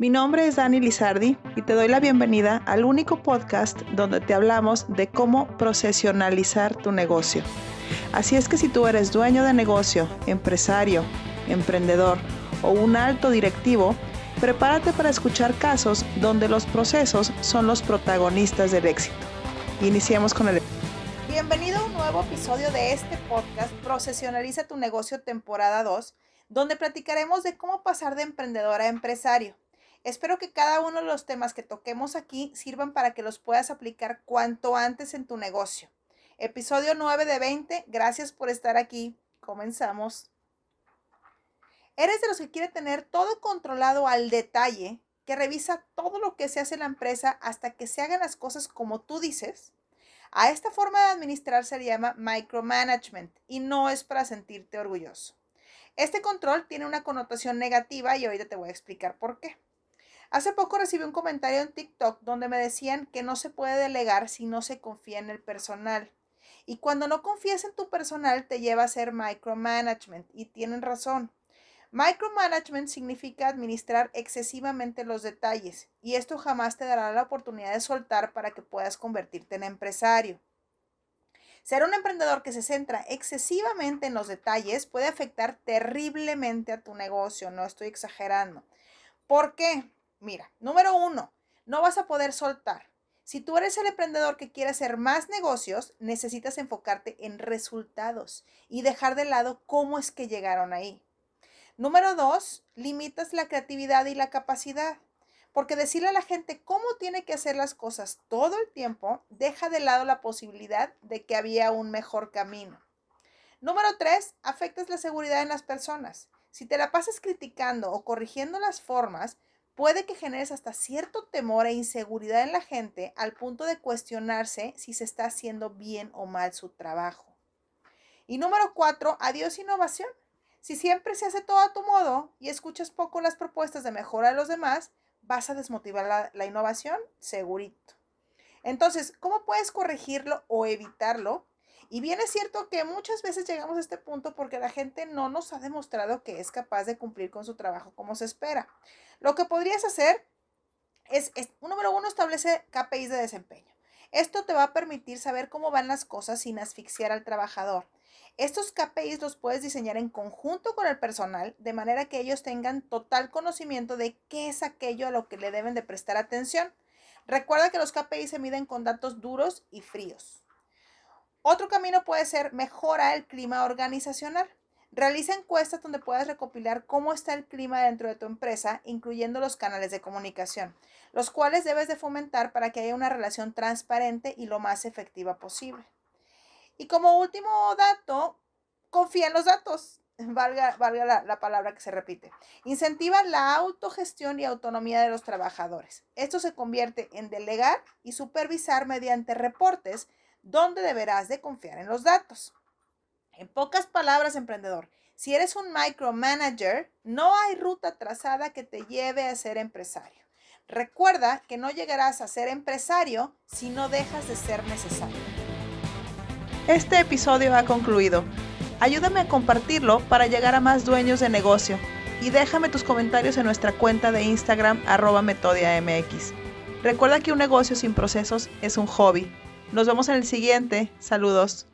Mi nombre es Dani Lizardi y te doy la bienvenida al único podcast donde te hablamos de cómo procesionalizar tu negocio. Así es que si tú eres dueño de negocio, empresario, emprendedor o un alto directivo, prepárate para escuchar casos donde los procesos son los protagonistas del éxito. Iniciemos con el... Bienvenido a un nuevo episodio de este podcast Procesionaliza tu negocio temporada 2, donde platicaremos de cómo pasar de emprendedor a empresario. Espero que cada uno de los temas que toquemos aquí sirvan para que los puedas aplicar cuanto antes en tu negocio. Episodio 9 de 20. Gracias por estar aquí. Comenzamos. ¿Eres de los que quiere tener todo controlado al detalle, que revisa todo lo que se hace en la empresa hasta que se hagan las cosas como tú dices? A esta forma de administrar se llama micromanagement y no es para sentirte orgulloso. Este control tiene una connotación negativa y ahorita te voy a explicar por qué. Hace poco recibí un comentario en TikTok donde me decían que no se puede delegar si no se confía en el personal. Y cuando no confías en tu personal te lleva a ser micromanagement. Y tienen razón. Micromanagement significa administrar excesivamente los detalles y esto jamás te dará la oportunidad de soltar para que puedas convertirte en empresario. Ser un emprendedor que se centra excesivamente en los detalles puede afectar terriblemente a tu negocio, no estoy exagerando. ¿Por qué? Mira, número uno, no vas a poder soltar. Si tú eres el emprendedor que quiere hacer más negocios, necesitas enfocarte en resultados y dejar de lado cómo es que llegaron ahí. Número dos, limitas la creatividad y la capacidad. Porque decirle a la gente cómo tiene que hacer las cosas todo el tiempo deja de lado la posibilidad de que había un mejor camino. Número tres, afectas la seguridad en las personas. Si te la pasas criticando o corrigiendo las formas, puede que generes hasta cierto temor e inseguridad en la gente al punto de cuestionarse si se está haciendo bien o mal su trabajo. Y número cuatro, adiós innovación. Si siempre se hace todo a tu modo y escuchas poco las propuestas de mejora de los demás, vas a desmotivar la, la innovación, segurito. Entonces, ¿cómo puedes corregirlo o evitarlo? Y bien es cierto que muchas veces llegamos a este punto porque la gente no nos ha demostrado que es capaz de cumplir con su trabajo como se espera. Lo que podrías hacer es, número uno, establece KPIs de desempeño. Esto te va a permitir saber cómo van las cosas sin asfixiar al trabajador. Estos KPIs los puedes diseñar en conjunto con el personal de manera que ellos tengan total conocimiento de qué es aquello a lo que le deben de prestar atención. Recuerda que los KPIs se miden con datos duros y fríos. Otro camino puede ser mejora el clima organizacional. Realiza encuestas donde puedas recopilar cómo está el clima dentro de tu empresa, incluyendo los canales de comunicación, los cuales debes de fomentar para que haya una relación transparente y lo más efectiva posible. Y como último dato, confía en los datos. Valga, valga la, la, palabra que se repite. Incentiva la autogestión y autonomía de los trabajadores. Esto se convierte en delegar y supervisar mediante reportes donde deberás de confiar en los datos. En pocas palabras, emprendedor, si eres un micromanager, no hay ruta trazada que te lleve a ser empresario. Recuerda que no llegarás a ser empresario si no dejas de ser necesario. Este episodio ha concluido. Ayúdame a compartirlo para llegar a más dueños de negocio y déjame tus comentarios en nuestra cuenta de Instagram arroba metodiamx. Recuerda que un negocio sin procesos es un hobby nos vemos en el siguiente. Saludos.